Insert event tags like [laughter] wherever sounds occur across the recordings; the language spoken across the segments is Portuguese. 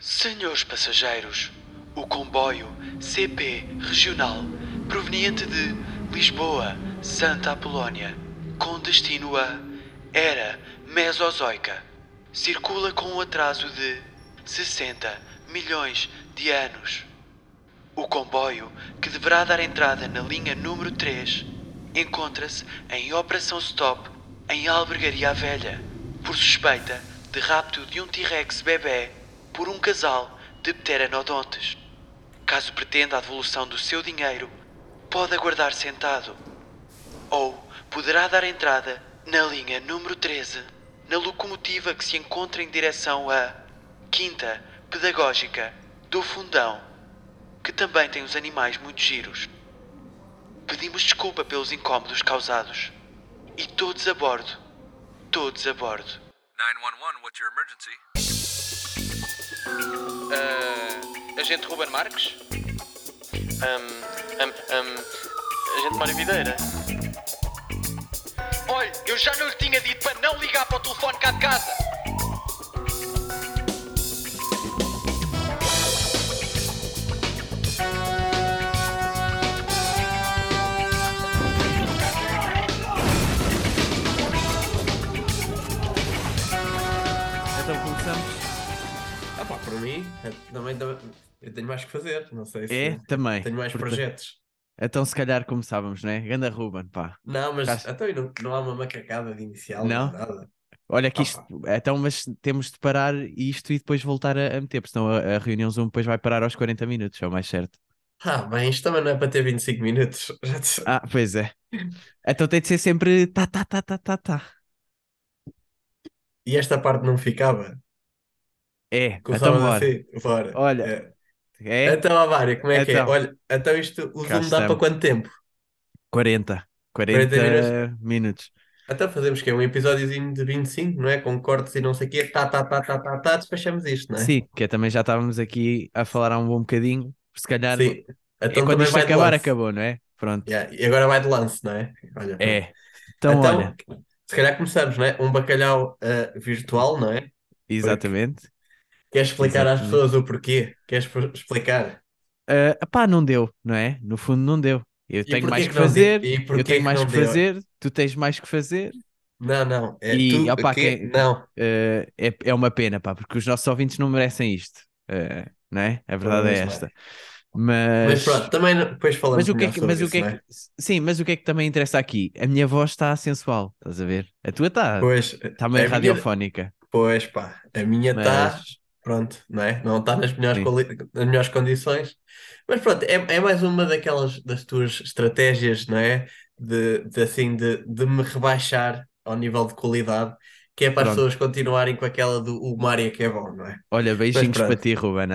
Senhores passageiros, o comboio CP Regional proveniente de Lisboa, Santa Apolónia, com destino a Era Mesozoica, circula com um atraso de 60 milhões de anos. O comboio, que deverá dar entrada na linha número 3, encontra-se em operação stop em Albergaria Velha, por suspeita de rapto de um T-Rex bebê por um casal de pteranodontes. Caso pretenda a devolução do seu dinheiro, pode aguardar sentado. Ou poderá dar entrada na linha número 13, na locomotiva que se encontra em direção à Quinta Pedagógica do Fundão, que também tem os animais muito giros. Pedimos desculpa pelos incômodos causados. E todos a bordo. Todos a bordo. 911, what's your emergency? Uh, agente Ruben Marques? Um, um, um, agente Mário Videira? Olha, eu já não lhe tinha dito para não ligar para o telefone cá de casa. Para mim, é- também, também- eu tenho mais que fazer, não sei se É, também. tenho mais Porta- projetos. Então se calhar começávamos, né? Ganda Ruben, pá. Não, mas Estás- então, não, não há uma macacada de inicial, Não? nada. Olha que Ah. Então, mas temos de parar isto e depois voltar a, a meter, porque senão a, a reunião Zoom depois vai parar aos 40 minutos, é o mais certo. Ah, bem, isto também não é para ter 25 minutos. [laughs] Ah, pois é. Então tem de ser sempre tá, tá, tá, tá, tá, tá. E esta parte não ficava. É, então bora. assim. Bora. Olha, É. É Então, a Mária, como é que é? Então. Olha, então isto, o Cá Zoom dá para quanto tempo? 40. 40, 40 minutos. Então fazemos que é um episódiozinho de 25, não é? Com cortes e não sei o quê. Tá, tá, tá, tá, tá, tá, despachamos isto, não é? Sim, que também já estávamos aqui a falar há um bom bocadinho. Se calhar Sim. é Então quando também isto acabar, acabou, não é? Pronto. Yeah, E agora vai de lance, não é? Olha. É. Então, Então, olha, se calhar começamos, não é? Um bacalhau ah, virtual, não é? exatamente. Queres explicar às Exatamente. pessoas o porquê? Queres explicar? Uh, pá, não deu, não é? No fundo, não deu. Eu tenho mais que que fazer, eu tenho que mais que deu? fazer, tu tens mais que fazer. Não, não. É E, tu, o quê? quem- Não. Uh, é, é uma pena, pá, porque os nossos ouvintes não merecem isto, uh, não é? A verdade é não é. esta. Mas Mas, pronto, também depois falamos mas o que é que, mas o isso, que é que, é? sim, mas o que é que também interessa aqui? A minha voz está sensual, estás a ver? A tua está, Pois, está meio a minha- radiofónica, pois pá, a minha está, mas pronto, não é? Não está nas melhores, nas melhores condições. Mas pronto, é, é mais uma daquelas das tuas estratégias, não é? De, de assim, de, de me rebaixar ao nível de qualidade, que é para as Pronto. pessoas continuarem com aquela do o Mário que é bom, não é? olha, beijinhos para ti, Ruben?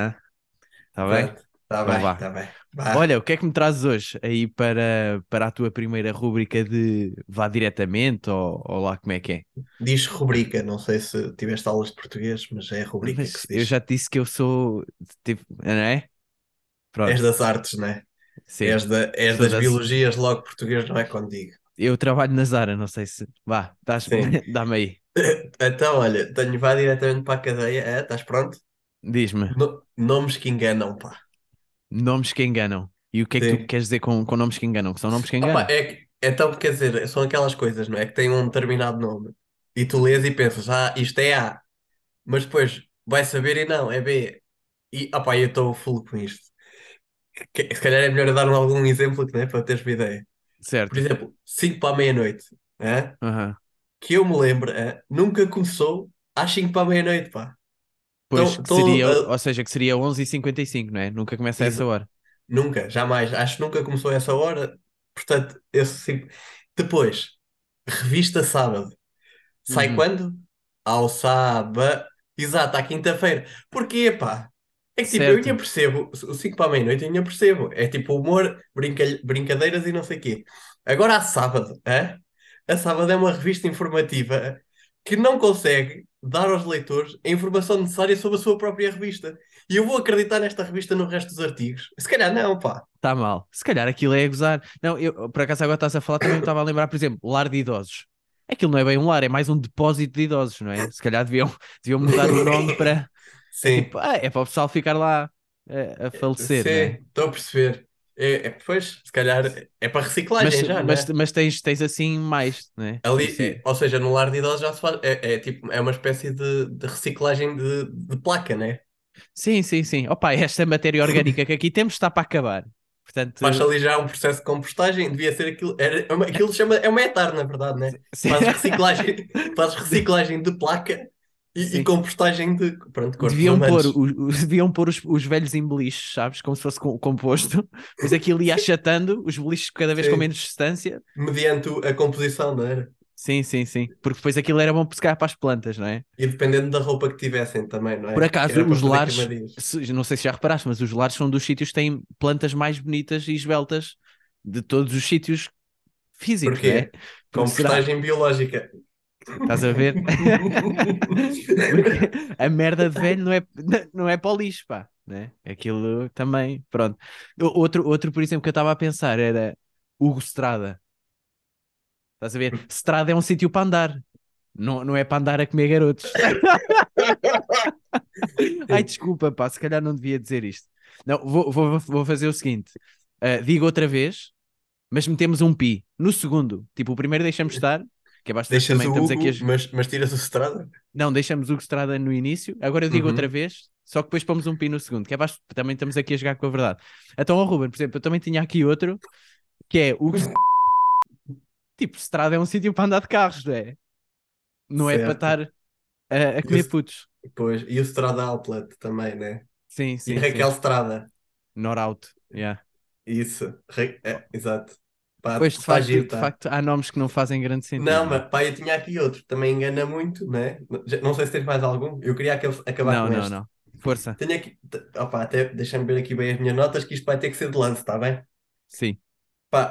Está bem? Pronto, Está Então bem, vá. está bem. Vá. Olha, o que é que me trazes hoje aí para, para a tua primeira rúbrica de vá diretamente ou, ou lá como é que é? Diz rubrica, não sei se tiveste aulas de português, mas é rubrica Mas que se eu diz. já te disse que eu sou tipo, não é? Pronto, És das artes, não é? sim. És, da, és das das- biologias, logo português não é digo. Eu trabalho na Zara, não sei se. Vá, Sim. [laughs] dá-me aí. [coughs] Então, olha, tenho vá diretamente para a cadeia. É, estás pronto? Diz-me, No- nomes que enganam, pá. Nomes que enganam. E o que é que Sim. tu queres dizer com, com nomes que enganam? Que são nomes que enganam? Opa, é então, quer dizer, são aquelas coisas, não é? Que têm um determinado nome. E tu lês e pensas, ah, isto é A. Mas depois vai saber e não, é B. E, opá, eu estou full com isto. Que- Se calhar é melhor dar algum exemplo, né, para teres uma ideia. Certo. Por exemplo, 5 para a meia-noite. é? Aham. Que eu me lembro, é, nunca começou às 5 para a meia-noite, pá. Pois, Então, tô, seria, uh, ou seja, que seria 11h55, não é? Nunca começa a essa hora. Nunca, jamais. Acho que nunca começou essa hora. Portanto, esse. Depois, revista sábado. Sai Uhum. quando? Ao sábado. Exato, à quinta-feira. Porquê, pá? É que tipo, eu Certo. ainda percebo, o 5 para a meia-noite eu ainda percebo. É tipo humor, brinca... brincadeiras e não sei o quê. Agora, a sábado, é? A sábado é uma revista informativa que não consegue dar aos leitores a informação necessária sobre a sua própria revista. E eu vou acreditar nesta revista no resto dos artigos? Se calhar não, pá. Está mal. Se calhar aquilo é a gozar. Não, eu, por acaso agora estás a falar, também me estava a lembrar, por exemplo, lar de idosos. Aquilo não é bem um lar, é mais um depósito de idosos, não é? Se calhar deviam, deviam mudar o nome para. Sim, Tipo, ah, é para o pessoal ficar lá a, a falecer, sim, estou a perceber. É, é, pois, se calhar é para reciclagem Mas, já, mas, né? mas tens, tens assim mais, né? Ali, Assim, ou seja, no lar de idosos já se faz, é, é tipo, é uma espécie de, de reciclagem de, de placa, né? Sim, sim, sim. Opa, esta matéria orgânica que aqui temos está para acabar. Portanto, Faz ali já um processo de compostagem, devia ser aquilo, era, é uma- aquilo chama, é uma etar, na verdade, né? Fazes reciclagem, fazes reciclagem de placa e, e Sim. compostagem de, pronto, corpos deviam pôr, os, [laughs] deviam pôr os, os velhos em beliches, sabes? Como se fosse com- composto. Mas aquilo ia achatando, os beliches cada vez com Sim. menos distância. mediante a composição, não era? Sim, sim, sim. Porque depois aquilo era bom pescar para as plantas, não é? E dependendo da roupa que tivessem também, não é? Por acaso, os lares, se- não sei se já reparaste, mas os lares são dos sítios que têm plantas mais bonitas e esbeltas de todos os sítios físicos, não é? Porquê? Porque será- biológica. Estás a ver? [laughs] A merda de velho não é, não é para o lixo, pá. Né? Aquilo também, pronto. Outro, outro, por exemplo, que eu estava a pensar era Hugo Strada. Estás a ver? Strada é um sítio para andar. Não, não é para andar a comer garotos. [laughs] Ai, desculpa, pá, se calhar não devia dizer isto. Não, vou, vou, vou fazer o seguinte: Ah, digo outra vez, mas metemos um pi no segundo. Tipo, o primeiro deixamos estar, que é bastante Deixas também o estamos Hugo, aqui a... mas, mas tiras o Strada? Não, deixamos o Estrada no início, agora eu digo Uhum. outra vez, só que depois pomos um pi no segundo, que é baixo, também estamos aqui a jogar com a verdade. Então, ao Ruben, por exemplo, eu também tinha aqui outro, que é o [laughs] tipo, Estrada é um sítio para andar de carros, não é? Não é para Certo. estar a, a comer Esse- putos. Pois, e o Strada Outlet também, né? Sim, E sim, Raquel sim. Strada. Not out. Yeah. Isso, Ra- é, exato. Pá, Pois, de tá facto, giro, de tá. facto, há nomes que não fazem grande sentido. Não, é? mas pá, eu tinha aqui outro, também engana muito, né? Não sei se tens mais algum. Eu queria aca- acabar não, com não, este. não. Força. Tenho aqui, opá, até deixa-me ver aqui bem as minhas notas, que isto vai ter que ser de lance, está bem? Sim. Pá,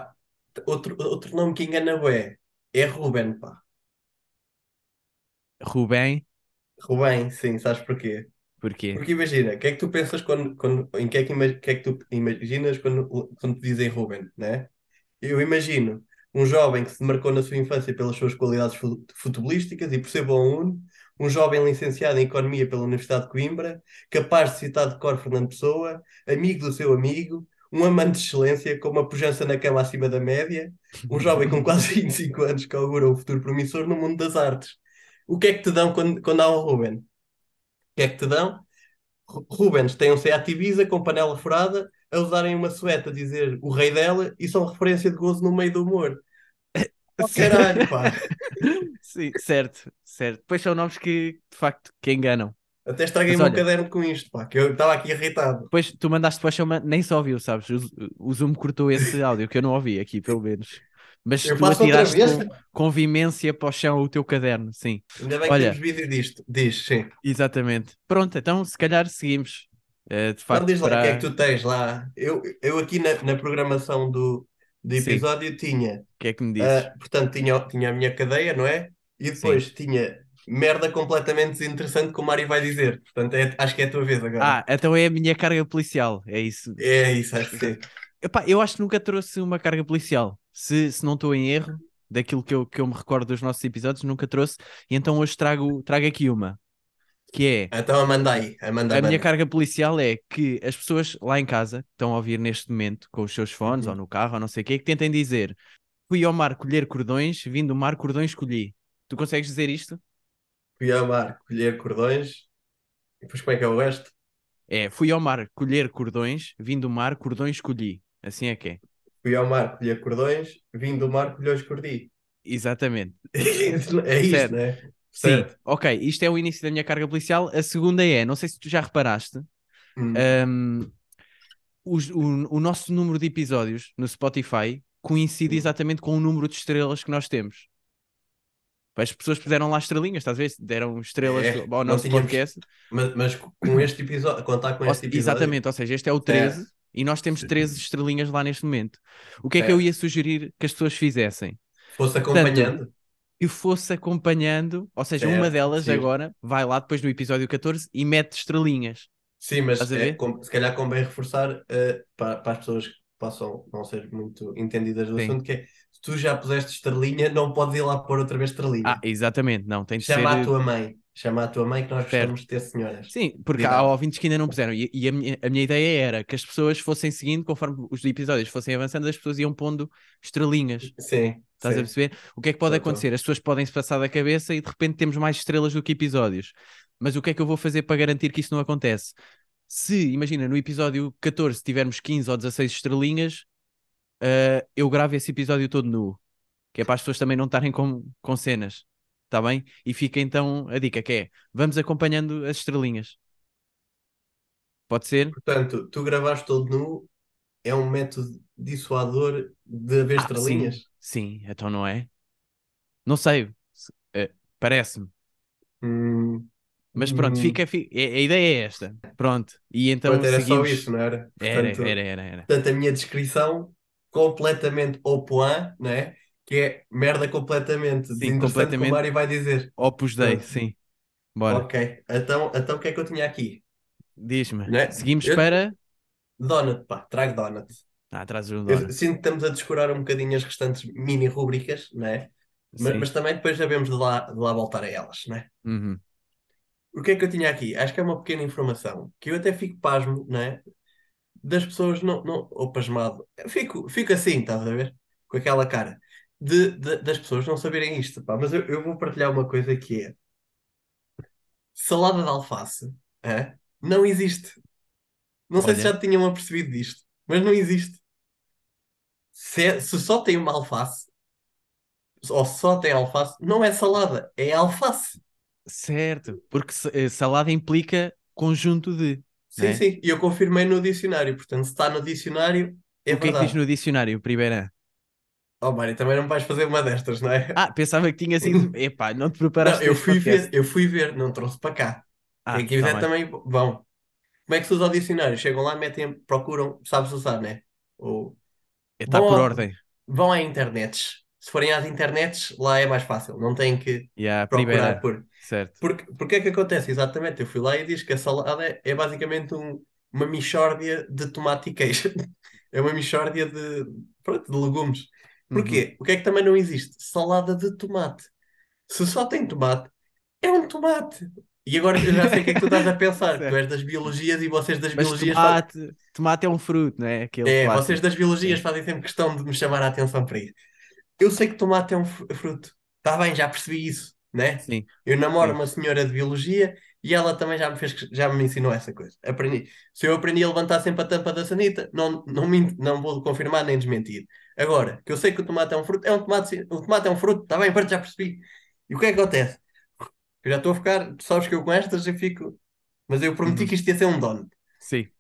outro, outro nome que engana bué é Ruben, pá. Rubem, Ruben, sim, sabes porquê? porquê? Porque imagina, o que é que tu pensas quando, quando em que é que, que é que tu imaginas quando, quando te dizem Ruben, né? Eu imagino um jovem que se marcou na sua infância pelas suas qualidades fu- futebolísticas e percebo a um, um jovem licenciado em Economia pela Universidade de Coimbra, capaz de citar de cor Fernando Pessoa, amigo do seu amigo, um amante de excelência com uma pujança na cama acima da média, um jovem com quase [laughs] 25 anos que augura um futuro promissor no mundo das artes. O que é que te dão quando, quando há um Ruben? O que é que te dão? Ru- Rubens tem um Seat Ibiza com panela furada a usarem uma sueta a dizer o rei dela e são referência de gozo no meio do humor. Caralho, pá. [laughs] Sim, certo, certo. Depois são nomes que, de facto, que enganam. Até estraguei Mas o meu olha- caderno com isto, pá, que eu estava aqui irritado. Depois tu mandaste para chama, nem só ouviu, sabes? O, o Zoom cortou esse áudio que eu não ouvi aqui, pelo menos. Mas Eu tu atiraste com, com vimência para o chão o teu caderno, sim, Ainda bem que Olha. temos vídeo disto. Diz, sim. exatamente. Pronto, então se calhar seguimos. Eh, de Então facto, diz lá o que é que tu tens lá. Eu, eu aqui na, na programação do, do Sim. episódio tinha, o que é que me dizes? ah, portanto, tinha, tinha a minha cadeia, não é? E depois tinha merda completamente desinteressante, como o Mário vai dizer. Portanto, é- acho que é a tua vez agora. Ah, então é a minha carga policial, é isso. É isso, acho que sim. Epá, eu acho que nunca trouxe uma carga policial. Se, se não estou em erro, daquilo que eu, que eu me recordo dos nossos episódios, nunca trouxe. E então hoje trago, trago aqui uma, que é Então Amanda aí, Amanda, a minha Amanda. carga policial é que as pessoas lá em casa, que estão a ouvir neste momento, com os seus fones Uhum. ou no carro ou não sei o quê, que tentem dizer fui ao mar colher cordões, vim do mar cordões colhi. Tu consegues dizer isto? Fui ao mar colher cordões. E depois como é que é o resto? É, fui ao mar colher cordões, vim do mar cordões colhi. Assim é que é. Fui ao mar colher cordões, vim do mar colher os cordi. Exatamente. [laughs] é Certo. não é? Sim, Certo. ok. Isto é o início da minha carga policial. A segunda é, não sei se tu já reparaste, Hum. um, os- o, o nosso número de episódios no Spotify coincide Hum. exatamente com o número de estrelas que nós temos. As pessoas puseram lá estrelinhas, estás a ver? Deram estrelas É, ao nosso tínhamos- podcast. Mas, mas com este episódio, contar com este episódio. exatamente, ou seja, este é o 13 e nós temos Sim. 13 estrelinhas lá neste momento. O que é que eu Certo. ia sugerir que as pessoas fizessem? Fosse acompanhando. Que fosse acompanhando, ou seja, uma Certo, delas sim. agora vai lá depois no episódio 14 e mete estrelinhas. Sim, mas é, com- se calhar convém reforçar eh, para, para as pessoas que possam não ser muito entendidas do Sim. assunto, que é se tu já puseste estrelinha, não podes ir lá pôr outra vez estrelinha. Ah, exatamente, não, tem de Chama ser. a tua mãe. Chama a tua mãe que nós gostamos de ter senhoras. Sim, porque Verdade. há ouvintes que ainda não puseram. E, e a, minha, a minha ideia era que as pessoas fossem seguindo, conforme os episódios fossem avançando, as pessoas iam pondo estrelinhas. Sim, Estás a sim. perceber? O que é que pode acontecer? As pessoas podem se passar da cabeça e de repente temos mais estrelas do que episódios. Mas o que é que eu vou fazer para garantir que isso não acontece? Se, imagina, no episódio 14 tivermos 15 ou 16 estrelinhas, ah, eu gravo esse episódio todo nu. Que é para as pessoas também não estarem com, com cenas. Está bem? E fica então a dica que é, vamos acompanhando as estrelinhas. Pode ser? Portanto, tu gravaste todo nu é um método dissuador de haver Ah, estrelinhas? Sim, sim, então não é? Não sei, se- eh, parece-me. Hum, Mas pronto, hum. fica, fi- a, a ideia é esta. Pronto. E então Pronto, era seguimos. só isso, não era? Era, Portanto, era, era, era. portanto, a minha descrição completamente au point, não é? Que é merda completamente Sim, completamente. que o Mário vai dizer. Opus Dei, Pronto. sim. Bora, Ok, então, então o que é que eu tinha aqui? diz-me. Né? Seguimos Eu- para. Donut, pá, trago donut. Ah, do Eu Donut. sinto que estamos a descurar um bocadinho as restantes mini rúbricas, não é? Mas, mas também depois sabemos de lá, de lá voltar a elas, não é? Uhum. O que é que eu tinha aqui? Acho que é uma pequena informação que eu até fico pasmo, não é? Das pessoas não, não ou pasmado. Fico, fico assim, estás a ver? Com aquela cara. De, de- das pessoas não saberem isto, pá. Mas eu, eu vou partilhar uma coisa que é salada de alface, é? Não existe. Não sei se Olha. já tinham apercebido disto, mas não existe. Se, é- se só tem uma alface, ou só tem alface, não é salada, é alface. Certo, porque eh, salada implica conjunto de. Sim, né? sim, e eu confirmei no dicionário, portanto, se está no dicionário, é o que é que verdade. diz no dicionário, primeira? Oh, Mário, também não vais fazer uma destas, não é? Ah, pensava que tinha sido. [laughs] Epá, não te preparaste. não, eu fui podcast. ver, eu fui ver, não trouxe para cá. Ah, Quem quiser tá também vão. Como é que se usa o dicionário? Chegam lá, metem, procuram, sabes usar, né? Ou Está por ordem. vão à internets. Se forem às internets, lá é mais fácil, não têm que Yeah, procurar primeira. por. Certo. Porque, porque é que acontece? Exatamente, eu fui lá e diz que a salada é, é basicamente um- uma mixórdia de tomate e queijo. [laughs] É uma mixórdia de, pronto, de legumes. Uhum. Porquê? O que é que também não existe? Salada de tomate. Se só tem tomate, é um tomate. E agora eu já sei o que é que tu estás a pensar. [laughs] Tu és das biologias e vocês das Mas biologias fazem... tomate, tomate é um fruto, não é? Aquele É, clássico. vocês das biologias fazem sempre questão de me chamar a atenção para isso. Eu sei que tomate é um fru- fruto. Está bem, já percebi isso, né? Sim. Eu namoro Sim. uma senhora de biologia e ela também já me fez, já me ensinou essa coisa. Aprendi. Se eu aprendi a levantar sempre a tampa da sanita, não, não, minto, não vou confirmar nem desmentir. Agora, que eu sei que o tomate é um fruto, é um tomate, o tomate é um fruto, está bem, pronto, já percebi. E o que é que acontece? Eu já estou a ficar, tu sabes que eu com estas eu fico, mas eu prometi Uhum. que isto ia ser um dono. Sim.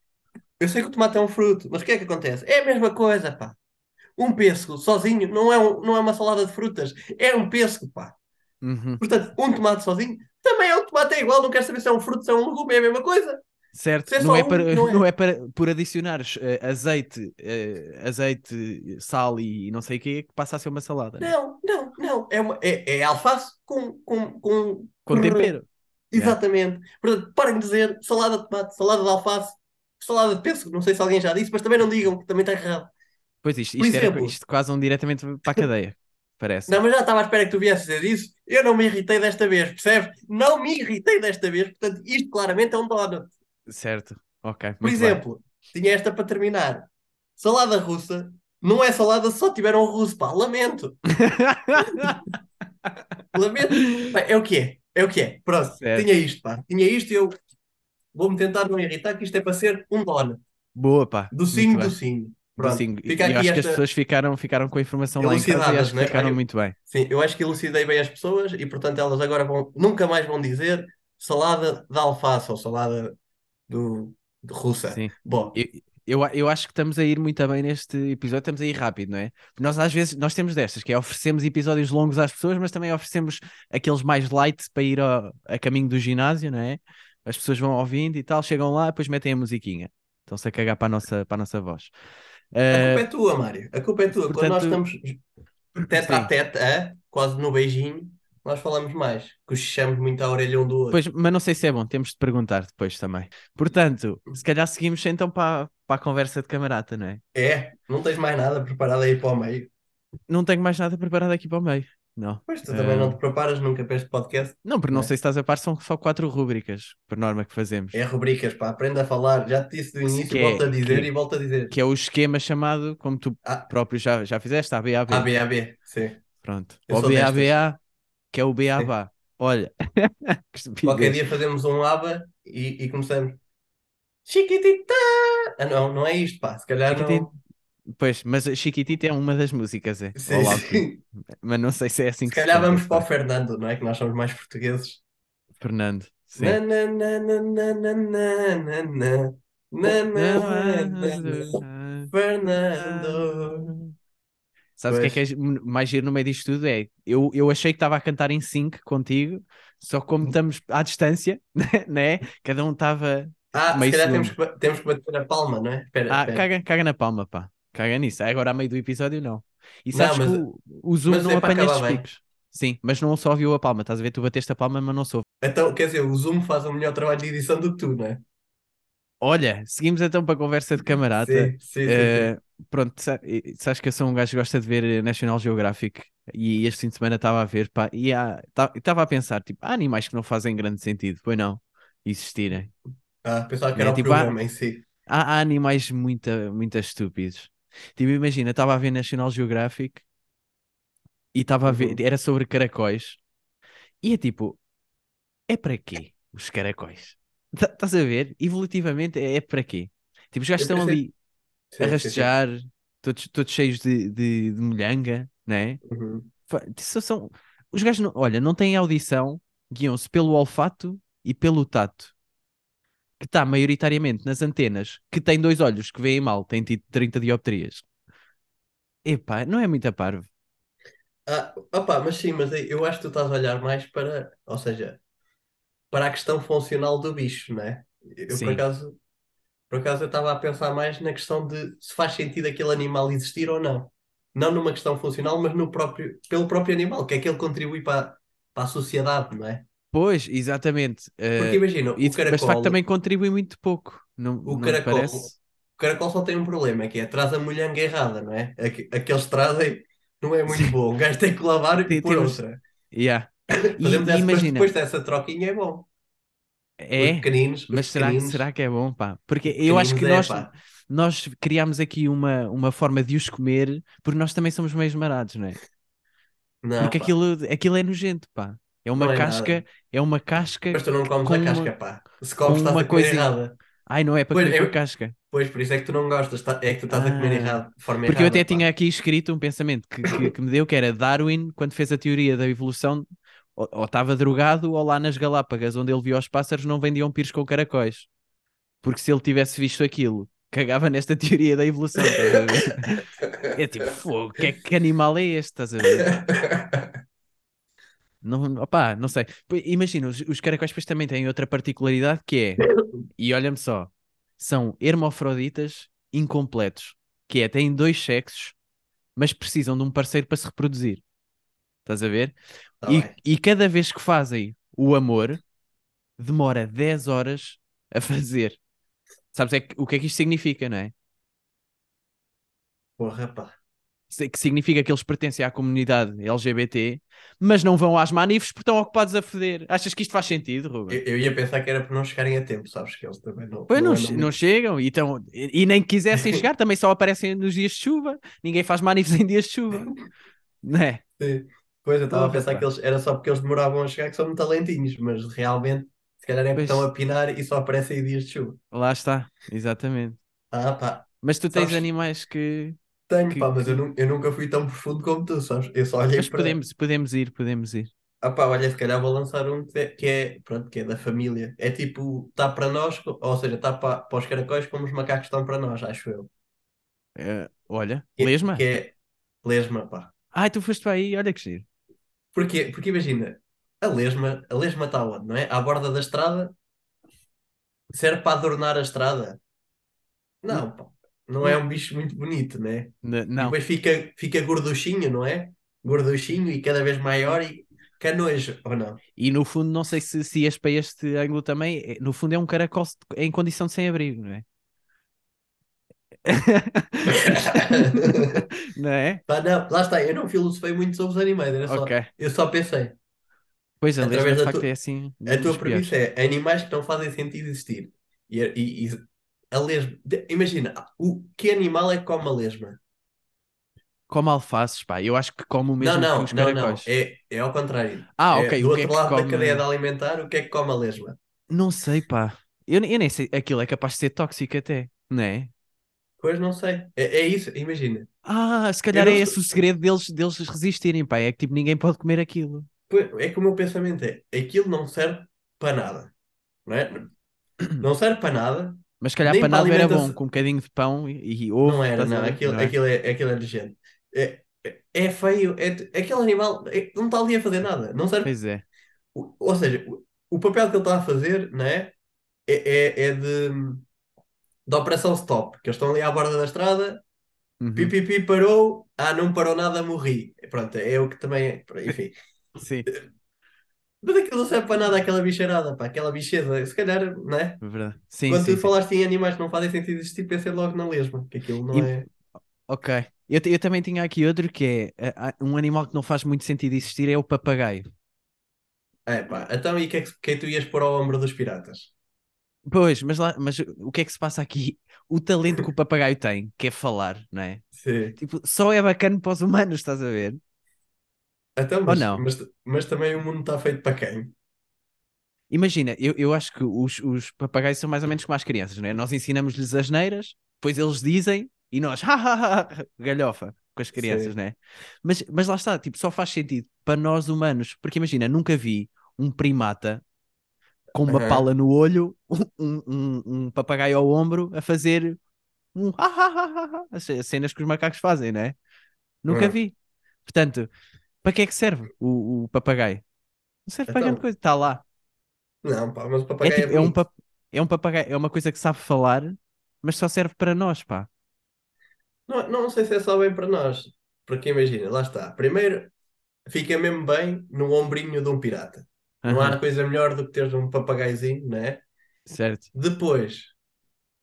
Eu sei que o tomate é um fruto, mas o que é que acontece? É a mesma coisa, pá. Um pêssego sozinho não é, um- não é uma salada de frutas, é um pêssego, pá. Uhum. Portanto, um tomate sozinho também é um tomate, é igual, não quero saber se é um fruto, se é um legume, é a mesma coisa. Certo, Se é não é para, não [laughs] é. não é para por adicionares eh, azeite, eh, azeite, sal e não sei o quê, que passa a ser uma salada. Não, não, não. É, uma, é, é alface com, com, com, Com tempero. Exatamente. Portanto, parem de dizer salada de tomate, salada de alface, salada de pêssego. Não sei se alguém já disse, mas também não digam, que também está errado. Pois isto, isto, era, exemplo- isto quase um diretamente para a cadeia, [laughs] parece. Não, mas já estava à espera que tu viesses dizer isso. Eu não me irritei desta vez, percebes? Não me irritei desta vez. Portanto, isto claramente é um donut. Certo, ok. Por muito bem. exemplo, tinha esta para terminar. Salada russa não é salada se só tiver um russo, pá. Lamento. [laughs] Lamento. Pá, é o que é. É o que é. Pronto, Certo. tinha isto, pá. Tinha isto e eu vou-me tentar não irritar, que isto é para ser um donut. Boa, pá. Docinho, bem. docinho. Pronto, Docinho. E fica eu acho que as esta... pessoas ficaram, ficaram com a informação lá em casa e acho que né? ficaram Olha, muito bem. Sim, eu acho que elucidei bem as pessoas e, portanto, elas agora vão, nunca mais vão dizer salada de alface ou salada do, de russa. Sim. Bom, Eu, eu, eu acho que estamos a ir muito bem neste episódio, estamos a ir rápido, não é? Nós às vezes, nós temos destas, que é oferecemos episódios longos às pessoas, mas também oferecemos aqueles mais light para ir ao, a caminho do ginásio, não é? As pessoas vão ouvindo e tal, chegam lá, depois metem a musiquinha. Estão-se a cagar para a nossa, para a nossa voz. a culpa é tua, Mário. A culpa é tua. Quando nós portanto- estamos tete a tete, ah, quase no beijinho, nós falamos mais. Cochichamos muito à orelha um do outro. Pois, mas não sei se é bom, temos de perguntar depois também. Portanto, se calhar seguimos então para, para a conversa de camarada, não é? É, não tens mais nada preparado aí para o meio. Não tenho mais nada preparado aqui para o meio. Não. Pois tu também Ah, não te preparas nunca para este podcast. Não, porque não Não é? sei se estás a par, são só quatro rúbricas, por norma, que fazemos. É rubricas, pá, aprenda a falar. Já te disse do início, Que é- volto a dizer que- e volto a dizer. Que é o esquema chamado, como tu Ah. próprio já, já fizeste, ABAB. AB, AB, sim. Pronto. Eu Ou. BABA, que é o BABA. Olha. Qualquer dia fazemos um ABA e, e começamos. Chiquitita! Ah, não, não é isto, pá. Se calhar não. Chiquitita. Pois, mas Chiquitita é uma das músicas, é. Sim, Olá, sim. Mas não sei se é assim Se que se calhar vamos para o. Fernando, não é? Que nós somos mais portugueses. Fernando. Sim. Na, na, na, na, na, na, na, na, na. Na, na, na, na. Fernando. Sabes o que é que é mais giro no meio disto tudo? É, eu, eu achei que estava a cantar em sync contigo, só como estamos à distância, [laughs] né? Cada um estava. Ah, se Meio calhar segundo. temos que, temos que bater a palma, não é? Espera, Ah, espera. caga, caga na palma, pá. Caga nisso. Agora, a meio do episódio, não. E Não, sabes mas- que o, o Zoom não é apanha estes picos. Sim, mas não só ouviu a palma. Estás a ver? Tu bateste a palma, mas não soube. Então, quer dizer, o Zoom faz um melhor trabalho de edição do que tu, não é? Olha, seguimos então para a conversa de camarada. Sim, sim, sim, sim. Eh, pronto, sa- sabes que eu sou um gajo que gosta de ver National Geographic e este fim de semana estava a ver, pá, e estava a pensar, tipo, há animais que não fazem grande sentido, pois não, existirem. Ah, pensava que É, era o tipo, programa em si. Há, há animais muito, muito estúpidos. Tipo, imagina, estava a ver National Geographic e estava a ver, Uhum. era sobre caracóis e é tipo, é para quê os caracóis? Tá- Estás a ver? Evolutivamente é, é para quê? Tipo, os gajos estão ali Sim, a sim, sim. rastejar, todos, todos cheios de, de, de molhanga, né? Uhum. São, os gajos, não, olha, não têm audição, guiam-se pelo olfato e pelo tato, que está maioritariamente nas antenas, que tem dois olhos que veem mal, tem tido 30 dioptrias. Epá, não é muito a parvo. Ah, opá, mas sim, mas eu acho que tu estás a olhar mais para, ou seja, para a questão funcional do bicho, não é? Eu por Sim. acaso, por acaso eu estava a pensar mais na questão de se faz sentido aquele animal existir ou não. Não numa questão funcional, mas no próprio, pelo próprio animal, que é que ele contribui para, para a sociedade, não é? Pois, exatamente. Porque imagina, e o de- mas de caracol, facto também contribui muito pouco. Não, o não caracol, parece? o caracol só tem um problema, que é traz a molhanga errada, não é? Aque- Aqueles trazem não é muito Sim. bom. O gajo tem que lavar e pôr outra. Yeah. [coughs] E, e mas imagina, depois dessa troquinha é bom. É, pequeninos, os mas será, que- pequeninos, será que é bom, pá? Porque eu acho que é, nós, pá. nós criámos aqui uma, uma forma de os comer, porque nós também somos meio esmarados, não é? Não, Porque pá, aquilo, aquilo é nojento, pá. É uma não é casca, nada. é uma casca Mas tu não comes com a uma- casca, pá. Se comes, com estás uma a comer coisinha. errada. Ai, não é para Pois, comer com eu- casca. Pois, por isso é que tu não gostas. tá- É que tu estás a comer Ah. errado, de forma Porque eu errada, até pá. tinha aqui escrito um pensamento que, que, que me deu, que era Darwin, quando fez a teoria da evolução, ou ou estava drogado, ou lá nas Galápagas, onde ele viu os pássaros, não vendiam pires com caracóis. Porque se ele tivesse visto aquilo, cagava nesta [laughs] teoria da evolução. estás a ver? [laughs] É tipo, fogo, que, é- que animal é este? Estás a ver? [laughs] Não, opá, não sei. Imagina, os, os caracóis depois também têm outra particularidade que é, e olha-me só, são hermafroditas incompletos, que é, têm dois sexos, mas precisam de um parceiro para se reproduzir. Estás a ver? Tá e, e cada vez que fazem o amor, demora 10 horas a fazer. Sabes é que- o que é que isto significa, não é? Porra, pá. Que significa que eles pertencem à comunidade LGBT, mas não vão às manifes porque estão ocupados a foder. Achas que isto faz sentido, Ruben? Eu, eu ia pensar que era por não chegarem a tempo, sabes? Que eles também não. Pois não, muito- não chegam e, e, e nem quisessem [laughs] chegar, também só aparecem nos dias de chuva. Ninguém faz manifes em dias de chuva. [laughs] Não é? Sim. Pois eu estava a pensar que eles era só porque eles demoravam a chegar que são muito lentinhos, mas realmente, se calhar é porque estão a pinar e só aparecem em dias de chuva. Lá está, exatamente. Ah, pá. Mas tu tens Sabes- animais que. Tenho, Que- pá, mas eu, nu- eu nunca fui tão profundo como tu, sabes? Eu só olhei Mas para. podemos, podemos ir, podemos ir. Ah, pá, olha, se calhar vou lançar um que é, que é, pronto, que é da família. É tipo, está para nós, ou seja, está para, para os caracóis como os macacos estão para nós, acho eu. Eh, olha, Que, lesma? que é lesma, pá. Ai, tu foste para aí, olha que giro. Porquê? Porque imagina, a lesma, a lesma está onde, não é? À borda da estrada, serve para adornar a estrada. Não, pá, não é um bicho muito bonito, né? N- E não, depois fica, fica gorduchinho, não é? Gorduchinho e cada vez maior e canojo, ou não? e no fundo, não sei se, se ias para este ângulo também. eh, No fundo, é um caracol em condição de sem-abrigo, não é? [laughs] Não é? Pá, não, lá está, eu não filosofei muito sobre os animais, era só, Ok. eu só pensei. Pois, a Através da facto tua- é assim. A tua premissa é animais que não fazem sentido existir. E, e- e a lesma. Imagina, o que animal é que come a lesma? Como alfaces, pá. Eu acho que como o mesmo não, que não, os não, não. É, é ao contrário. Ah, É ok. do O que é outro que lado da come? cadeia de alimentar, o que é que come a lesma? Não sei, pá. Eu, eu nem sei. Aquilo é capaz de ser tóxico até, não é? Pois não sei. É, é isso, imagina. Ah, se calhar não é esse o segredo deles, deles resistirem, pá. É que tipo, ninguém pode comer aquilo. Pois, É que o meu pensamento é: aquilo não serve para nada. Não é? Não serve para nada. Mas se calhar Nem para para nada era bom, alimentação- com um bocadinho de pão e, e ovo. Não era, estás a não. ver? Aquilo, Não é? aquilo, é, aquilo é nojento. É, é, é feio. É, aquele animal é- não está ali a fazer nada. Não serve. Pois é. o- Ou seja, o, o papel que ele está a fazer, não é? É, é, é de, de operação stop. Que eles estão ali à borda da estrada, Uhum. pipipi parou, ah, não parou nada, morri. Pronto, é o que também é. Enfim. [laughs] Sim, Mas aquilo não serve para nada, aquela bicharada, pá, aquela bicheza. Se calhar, não é? é verdade. Sim, Quando sim, tu sim. falaste em animais que não fazem sentido existir, pensei logo na lesma, que aquilo não E- é. Ok. Eu, eu também tinha aqui outro que é ah, ah, um animal que não faz muito sentido existir é o papagaio. É pá, então e o que é que, é que tu ias pôr ao ombro dos piratas? Pois, mas, lá, mas o que é que se passa aqui? O talento que o papagaio tem, que é falar, não é? Sim. Tipo, só é bacana para os humanos, estás a ver? Então, mas, não? mas, mas também o mundo está feito para quem? Imagina, eu, eu acho que os, os papagaios são mais ou menos como as crianças, não é? Nós ensinamos-lhes as neiras, depois eles dizem e nós, ha, ha, ha, ha", galhofa com as crianças, Sim. não é? Mas, mas lá está, tipo, só faz sentido para nós humanos, porque imagina, nunca vi um primata com uma Aham. pala no olho, um, um, um papagaio ao ombro a fazer um ha, ha, ha, ha, ha, as cenas que os macacos fazem, não é? Nunca Ah. vi. Portanto, para que é que serve o, o papagaio? Não serve para Então, grande coisa, está lá. Não, pá, mas o É, papagaio tipo, é, um bonito. pap- é um papagaio, é uma coisa que sabe falar, mas só serve para nós, pá. Não, não sei se é só bem para nós. Porque imagina, lá está. Primeiro, fica mesmo bem no ombrinho de um pirata. Não há coisa melhor do que teres um papagaiozinho, não é? certo. Depois,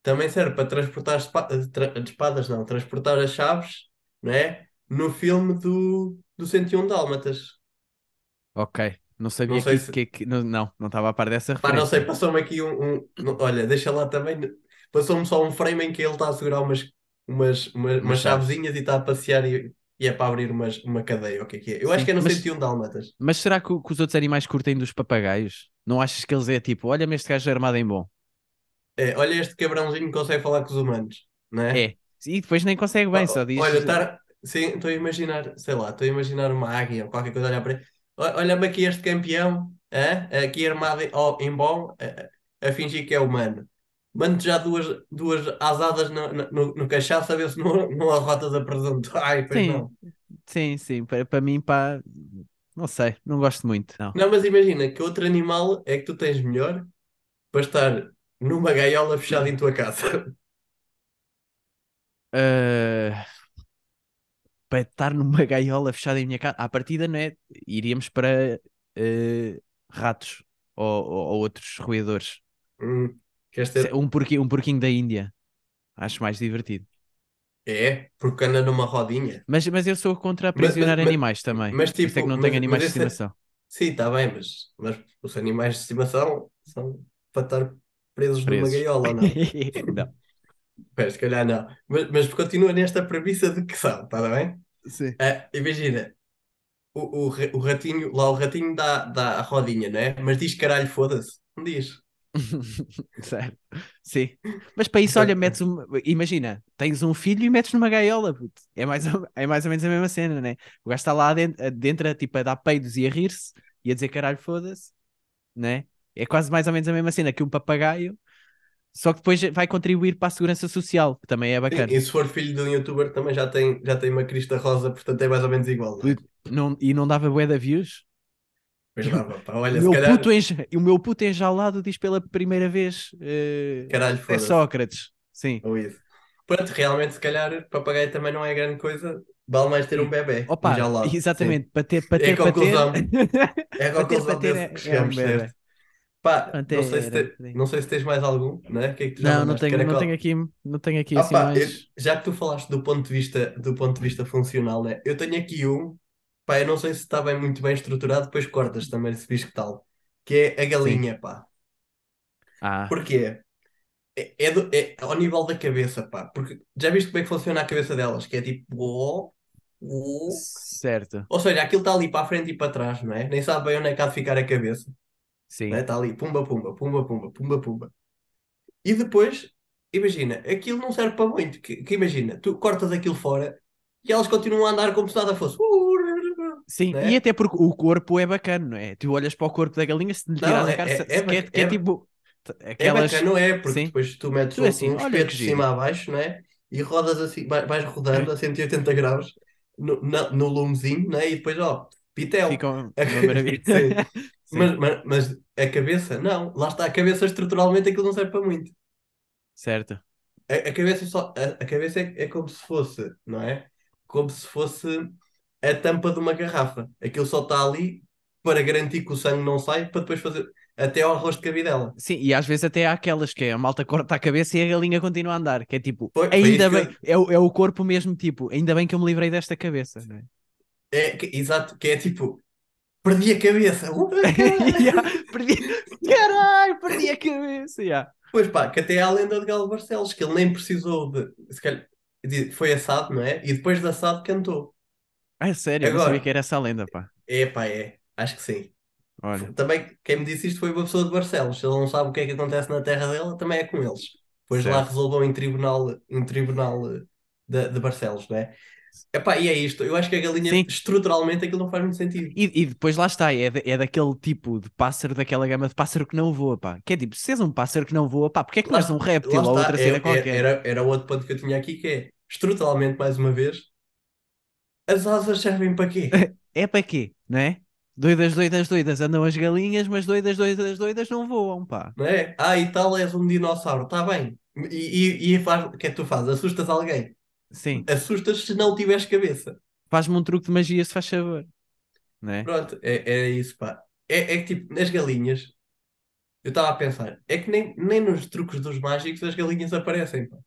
também serve para transportar espa- tra- espadas, não, transportar as chaves, não é? No filme do, do 101 Dálmatas. Ok. Não sabia Não sei que, se- que, que- não, não, estava a par dessa Pá, não sei, referência. passou-me aqui um, um- Olha, deixa lá também. Passou-me só um frame em que ele está a segurar umas, umas, umas, Umas chavezinhas e está a passear e, e é para abrir umas, uma cadeia. O que é que é? Eu Sim, acho que é no mas- 101 Dálmatas. Mas será que, que os outros animais curtem dos papagaios? Não achas que eles é tipo, olha-me este gajo armado em bom? É, olha, este cabrãozinho que consegue falar com os humanos, não é? É. E depois nem consegue bem, só diz. Olha, estar. Sim, estou a imaginar, sei lá, estou a imaginar uma águia ou qualquer coisa olhar para ele. Olha-me aqui este campeão, hã? aqui armado em, bom, a fingir que é humano. Mando já duas, duas asadas no, no, no, cachaço a ver se não, não arrotas a presunto. Ai, pois Sim. não. Sim, sim. Para, para mim, pá, não sei, não gosto muito. Não. Não, mas imagina que outro animal é que tu tens melhor para estar numa gaiola fechada em tua casa. [laughs] Ah, para estar numa gaiola fechada em minha casa, à partida, não é? Iríamos para eh, ratos ou, ou- ou outros roedores. Hum, Um porquinho, um porquinho da Índia. Acho mais divertido. É, porque anda numa rodinha. Mas, mas eu sou contra Mas- aprisionar mas- animais também. mas isso é que tipo, não mas- tenho animais de mas é- estimação. Sim, está bem, mas, mas os animais de estimação são para estar presos numa Presos. gaiola ou não? [laughs] não. Pois, se calhar não. Mas, mas continua nesta premissa de que são, está bem? Sim. Ah, imagina, o, o, o ratinho, lá o ratinho dá, dá a rodinha, né? Mas diz caralho, foda-se. Não diz. [laughs] Certo. Sim. Mas para isso, olha, metes um... Imagina, tens um filho e metes numa gaiola. puto. É mais, ou... é mais ou menos a mesma cena, né? O gajo está lá dentro, dentro tipo, a dar peidos e a rir-se e a dizer caralho, foda-se, né? É quase mais ou menos a mesma cena que um papagaio, só que depois vai contribuir para a segurança social, que também é bacana. E se for filho de um youtuber também já tem, já tem uma crista rosa, portanto é mais ou menos igual. Não é? Não, e não dava bué de views? Pois [laughs] O olha, se meu, calhar, puto enja... o meu puto enjaulado diz pela primeira vez eh, caralho, é. Sócrates. Sim. Ou isso. Pronto, realmente, se calhar, papagaio também não é grande coisa. Vale mais ter um bebê. Opa, enjaulado. exatamente, para ter, para É a para ter. conclusão. [laughs] É a conclusão para ter desse é- que é um chegamos? Pá, não sei se, te- não sei se tens mais algum, né? O que é que Não, não tenho, não tenho aqui, não tenho aqui Ah, assim pá, mais. eu- já que tu falaste do ponto de vista, do ponto de vista funcional, né? Eu tenho aqui um, pá, eu não sei se está bem, muito bem estruturado, depois cortas também se vis que tal, que é a galinha, pá. Ah, Porquê? É, é, do- é ao nível da cabeça, pá. Porque já viste como é que funciona a cabeça delas? Que é tipo. "Oh, oh". certo. Ou seja, aquilo está ali para a frente e para trás, não é? Nem sabe bem onde é que há de ficar a cabeça. Sim. Não é? Está ali, pumba, pumba, pumba, pumba, pumba, pumba. E depois, imagina, aquilo não serve para muito. Que, que imagina, tu cortas aquilo fora e elas continuam a andar como se nada fosse. Sim, né? e até porque o corpo é bacana, não é? Tu olhas para o corpo da galinha, se lhe tiras é- a cara, é- se- é é, é é- tipo É aquelas. bacana, não é? Porque Sim. depois tu metes Tu um, assim, um espeto de cima a baixo, não é? E rodas assim, vai- vais rodando a 180 graus no, na- no lumezinho, não é? E depois, ó, pitel. Ficam uma maravilha. [laughs] Sim. [laughs] Sim, Mas, mas, mas a cabeça, não. Lá está, a cabeça estruturalmente aquilo não serve para muito. certo. A, a cabeça só, a, a cabeça é, é como se fosse, não é? Como se fosse a tampa de uma garrafa. Aquilo só está ali para garantir que o sangue não sai, para depois fazer até ao arroz de cabidela. Sim, e às vezes até há aquelas que é, a malta corta a cabeça e a galinha continua a andar, que é tipo, ainda que bem, é, o- é o corpo mesmo, tipo, ainda bem que eu me livrei desta cabeça, não é? É, que- exato, que é tipo, perdi a cabeça. Uh. [laughs] [laughs] Yeah, perdi, caralho, perdi a cabeça, yeah. Pois pá, que até há a lenda de Galo Barcelos, que ele nem precisou de. Se calhar, de- foi assado, não é? E depois de assado cantou. Ah, sério, eu não Agora- sabia que era essa a lenda, pá. É pá, é. Acho que sim. Olha, Também, quem me disse isto foi uma pessoa de Barcelos. Se ele não sabe o que é que acontece na terra dele, também é com eles. Depois lá Certo. resolveu em tribunal, em tribunal eh, de, de Barcelos, não é? Epá, e é isto. Eu acho que a galinha, Sim. estruturalmente, aquilo não faz muito sentido. E, e depois lá está, é, da- é daquele tipo de pássaro, daquela gama de pássaro que não voa, pá. Que é tipo, se és um pássaro que não voa, pá, porque é que não Lá- és um réptil Lá ou outra é- cena é- qualquer? Era, era outro ponto que eu tinha aqui, que é, estruturalmente, mais uma vez, as asas servem para quê? [laughs] É para quê, não é? Doidas, doidas, doidas, andam as galinhas, mas doidas, doidas, doidas não voam, pá. Não é? Ah, e tal, és um dinossauro, está bem. E, e, e faz, o que é que tu fazes? Assustas alguém? Sim, Assustas se não tiveres cabeça. faz-me um truque de magia se faz favor, não é? Pronto, é, é isso, pá. É, é que tipo, nas galinhas, eu estava a pensar, é que nem, nem nos truques dos mágicos as galinhas aparecem, pá.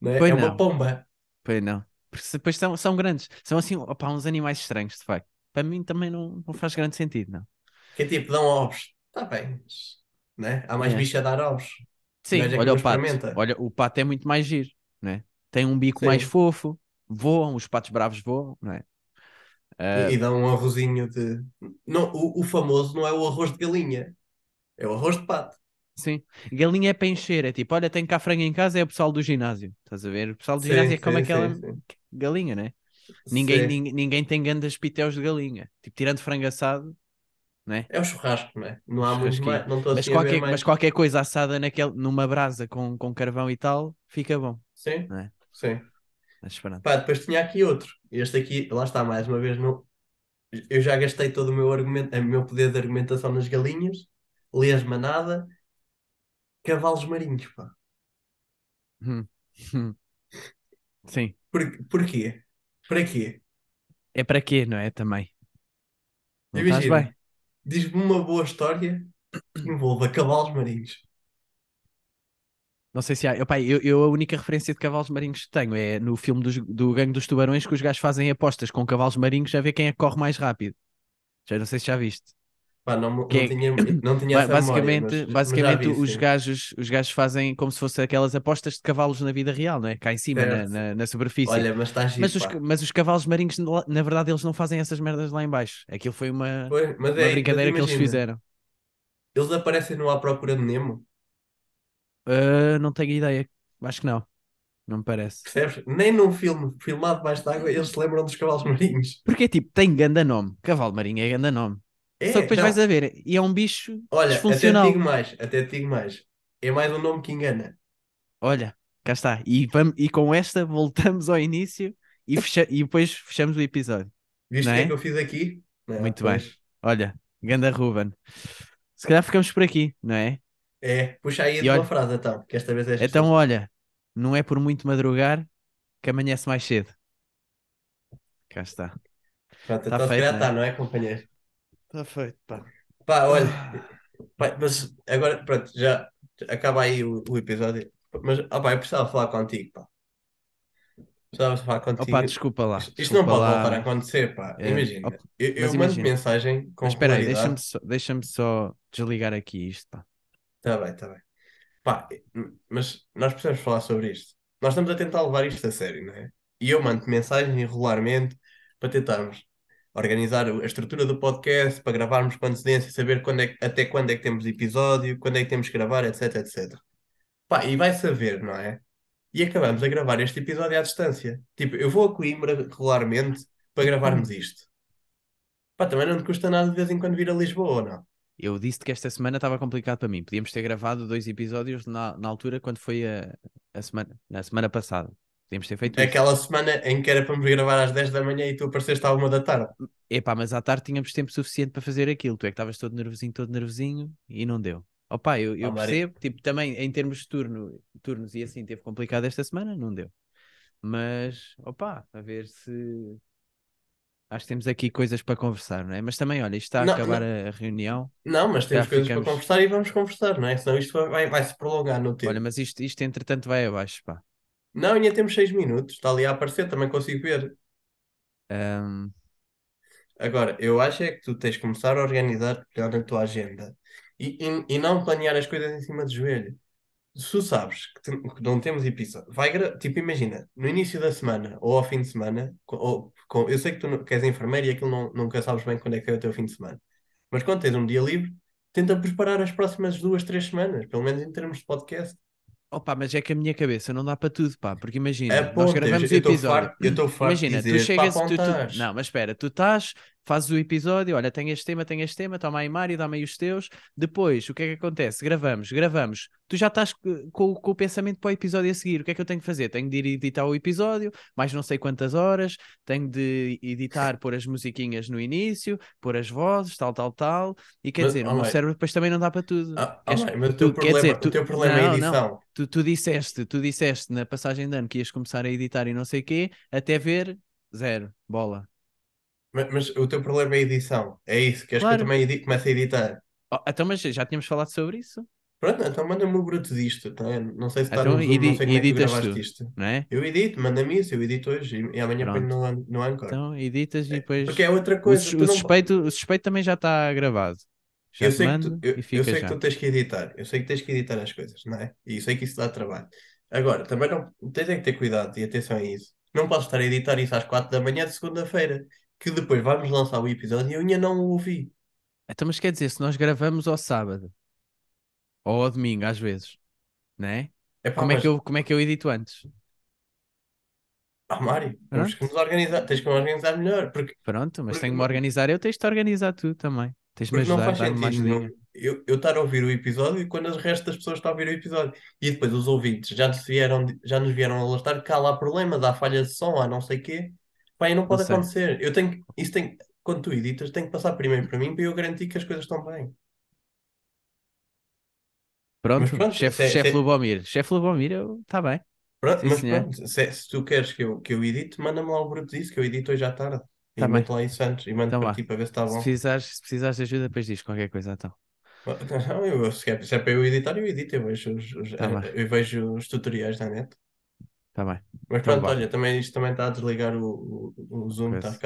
Não é? Pois é uma não. pomba. Pois não. Porque depois são, são grandes, são assim, opá, uns animais estranhos, de facto. Para mim também não, não faz grande sentido, não. Que é tipo, dão ovos. Está bem, mas, né? Há mais É. bicho a dar ovos. Sim, é olha o pato. Olha, o pato é muito mais giro, não é? Tem um bico Sim. mais fofo, voam, os patos bravos voam, não é? Ah, E, e dão um arrozinho de. Não, o, o famoso não é o arroz de galinha, é o arroz de pato. sim. Galinha é para encher, é tipo, olha, tem cá frango em casa, é o pessoal do ginásio. Estás a ver? O pessoal do Sim, ginásio é como sim, aquela sim, sim. Galinha, né? Ninguém, Sim. ninguém, tem grandes pitéus de galinha. Tipo, tirando frango assado, né? É o churrasco, não é? Não há muito mais. Não Mas assim qualquer, mas qualquer coisa assada naquele, numa brasa com, com carvão e tal, fica bom. Sim, é? sim. Mas pronto. Pá, depois tinha aqui outro. Este aqui, lá está, mais uma vez, não... eu já gastei todo o meu argumento, o meu poder de argumentação nas galinhas, lesma nada, cavalos marinhos, pá. Hum. Hum. [laughs] Sim. Por, porquê? Para quê? É para quê, não é? Também. Não estás Imagina, bem. diz-me uma boa história que envolva cavalos marinhos. Não sei se há. Epá, eu, eu a única referência de cavalos marinhos que tenho é no filme dos- do Gangue dos Tubarões que os gajos fazem apostas com cavalos marinhos a ver quem é que corre mais rápido. Já não sei se já viste. Pá, não, não é- tinha, [coughs] não tinha essa basicamente, memória, mas- mas basicamente vi, os, sim. gajos, os gajos fazem como se fosse aquelas apostas de cavalos na vida real, não é? Cá em cima, na, na, na superfície. Olha, mas está giro, mas, os, mas os cavalos marinhos, na verdade, eles não fazem essas merdas lá em baixo. Aquilo foi uma, mas uma é, brincadeira mas que eles fizeram. Eles aparecem no À Procura de Nemo, Ah, não tenho ideia. Acho que não. Não me parece. percebes? Nem num filme filmado debaixo d'água eles se lembram dos cavalos marinhos. Porque, tipo, tem ganda nome. Cavalo marinho é ganda nome. É, Só que depois não. vais a ver. E é um bicho Olha, até te digo mais, até te digo mais. É mais um nome que engana. Olha, cá está. E, vamos, e com esta voltamos ao início e, fecha- e depois fechamos o episódio. Viste o que é é? que eu fiz aqui? Não, Muito pois. Olha, ganda Ruben. Se calhar ficamos por aqui, não é? É, puxa aí a E tua olha- frase então, que esta vez é Então, olha, não é por muito madrugar que amanhece mais cedo. Cá está. Pronto, tá então se feito, calhar né? está, não é, companheiro? Está feito, pá. Pá, olha, Pá, mas agora, pronto, já acaba aí o, o episódio. Mas, ah, pá, eu precisava falar contigo, pá. Precisava falar contigo. Opa, desculpa lá. Isto, isto não desculpa pode lá. voltar a acontecer, pá. É, Imagina, opa, eu, eu mando imagina. mensagem com Mas espera aí, deixa-me só, deixa-me só desligar aqui isto, pá. Tá bem, tá bem. Pá, mas nós precisamos falar sobre isto. Nós estamos a tentar levar isto a sério, não é? E eu mando mensagens regularmente para tentarmos organizar a estrutura do podcast, para gravarmos com antecedência, saber quando é, até quando é que temos episódio, quando é que temos que gravar, etc, etc. Pá, e vai saber, não é? E acabamos a gravar este episódio à distância. Tipo, eu vou a Coimbra regularmente para gravarmos isto. Pá, também não te custa nada de vez em quando vir a Lisboa, ou não? Eu disse que esta semana estava complicado para mim. Podíamos ter gravado dois episódios na, na altura quando foi a, a semana, na semana passada. Podíamos ter feito isso. Aquela semana em que era para me gravar às 10 da manhã e tu apareceste à 1 da tarde. Epá, mas à tarde tínhamos tempo suficiente para fazer aquilo. Tu é que estavas todo nervosinho, todo nervosinho e não deu. Opa, eu, eu Oh, percebo, tipo, também em termos de turno, turnos e assim teve complicado esta semana, não deu. Mas, opa, a ver se. Acho que temos aqui coisas para conversar, não é? Mas também, olha, isto está a Não, acabar não. a reunião. Não, mas temos coisas ficamos- para conversar e vamos conversar, não é? Senão isto vai, vai se prolongar no tempo. Olha, mas isto, isto entretanto vai abaixo, pá. Não, ainda temos 6 minutos. Está ali a aparecer, também consigo ver. Ahm, Agora, eu acho é que tu tens de começar a organizar melhor na tua agenda e, e, e não planear as coisas em cima do joelho. Se tu sabes que, te- que não temos episódio, vai tipo, imagina, no início da semana ou ao fim de semana, ou, com- eu sei que tu não- que és enfermeira e aquilo não, nunca sabes bem quando é que é o teu fim de semana, mas quando tens um dia livre, tenta preparar as próximas duas, três semanas, pelo menos em termos de podcast. Opa, mas é que a minha cabeça não dá para tudo, pá, porque imagina, nós Aponta, gravamos estou episódio. farto, Imagina, tu chegas, para tu, tu- não, mas espera, tu estás, fazes o episódio, olha, tem este tema, tem este tema, toma aí Mário, dá-me aí os teus. Depois, o que é que acontece? Gravamos, gravamos. Tu já estás co- com, com o pensamento para o episódio a seguir. O que é que eu tenho que fazer? Tenho de ir editar o episódio, mais não sei quantas horas, tenho de editar, pôr as musiquinhas no início, pôr as vozes, tal, tal, tal. E quer Mas, dizer, oh, o meu cérebro depois também não dá para tudo. Ah, Queres- bem, mas o teu problema, dizer, o tu- teu problema é a não, não. edição. Tu, tu disseste, tu disseste na passagem de ano que ias começar a editar e não sei o quê, até ver zero, bola. Mas, mas o teu problema é a edição. É isso. Queres Claro. que eu também edi- comece a editar? Oh, então, mas já tínhamos falado sobre isso, Pronto, então manda-me o bruto disto. tá? Não sei se está Então no Zoom, não sei como é que tu editas gravaste tu. isto. não é? Eu edito, manda-me isso, eu edito hoje e, amanhã ponho no, no Anchor. Então editas e É, depois. Porque é outra O, coisa. o não- suspeito, o suspeito também já está gravado. Já eu sei que tu, eu, eu sei já. que tu tens que editar. Eu sei que tens que editar as coisas, não é? E eu sei que isso dá trabalho. Agora, também não tens é que ter cuidado e atenção a isso. Não posso estar a editar isso às quatro da manhã de segunda-feira, que depois vamos lançar o episódio e eu ainda não o ouvi. Então, mas quer dizer, se nós gravamos ao sábado ou ao domingo, às vezes, não é? Epá, Como é mas- que eu, como é que eu edito antes? Ah, Mário, temos que nos organizar, tens que nos organizar melhor, porque, Pronto, mas Porque tenho-me não- organizar, eu tens de te organizar tu também. Tens-me porque não ajudar, faz dar-me uma sentido não- eu, eu estar a ouvir o episódio e quando o resto das pessoas está a ouvir o episódio. E depois os ouvintes já nos vieram, já nos vieram alertar que há lá problemas, há falhas de som, há não sei quê. E não pode sei. acontecer. Eu tenho, isso tem, quando tu editas, tem que passar primeiro para mim para eu garantir que as coisas estão bem. Pronto, pronto, chefe se é- chefe se é- Lubomir. Chefe Lubomir, está bem. Pronto, Sim, mas senhor. pronto, se, se tu queres que eu, que eu edite, manda-me lá o bruto disso, que eu edito hoje à tarde. E Tá lá isso antes e mando Então para vá. ti para ver se está Se bom. precisares, se precisares de ajuda, depois diz qualquer coisa, então. [laughs] Não, eu, se, é, se é para eu editar, eu edito, eu vejo os, Tá bem. eu vejo os tutoriais da net. Está bem. Mas Então pronto, olha, também, isto também está a desligar o, o, o Zoom, está a ficar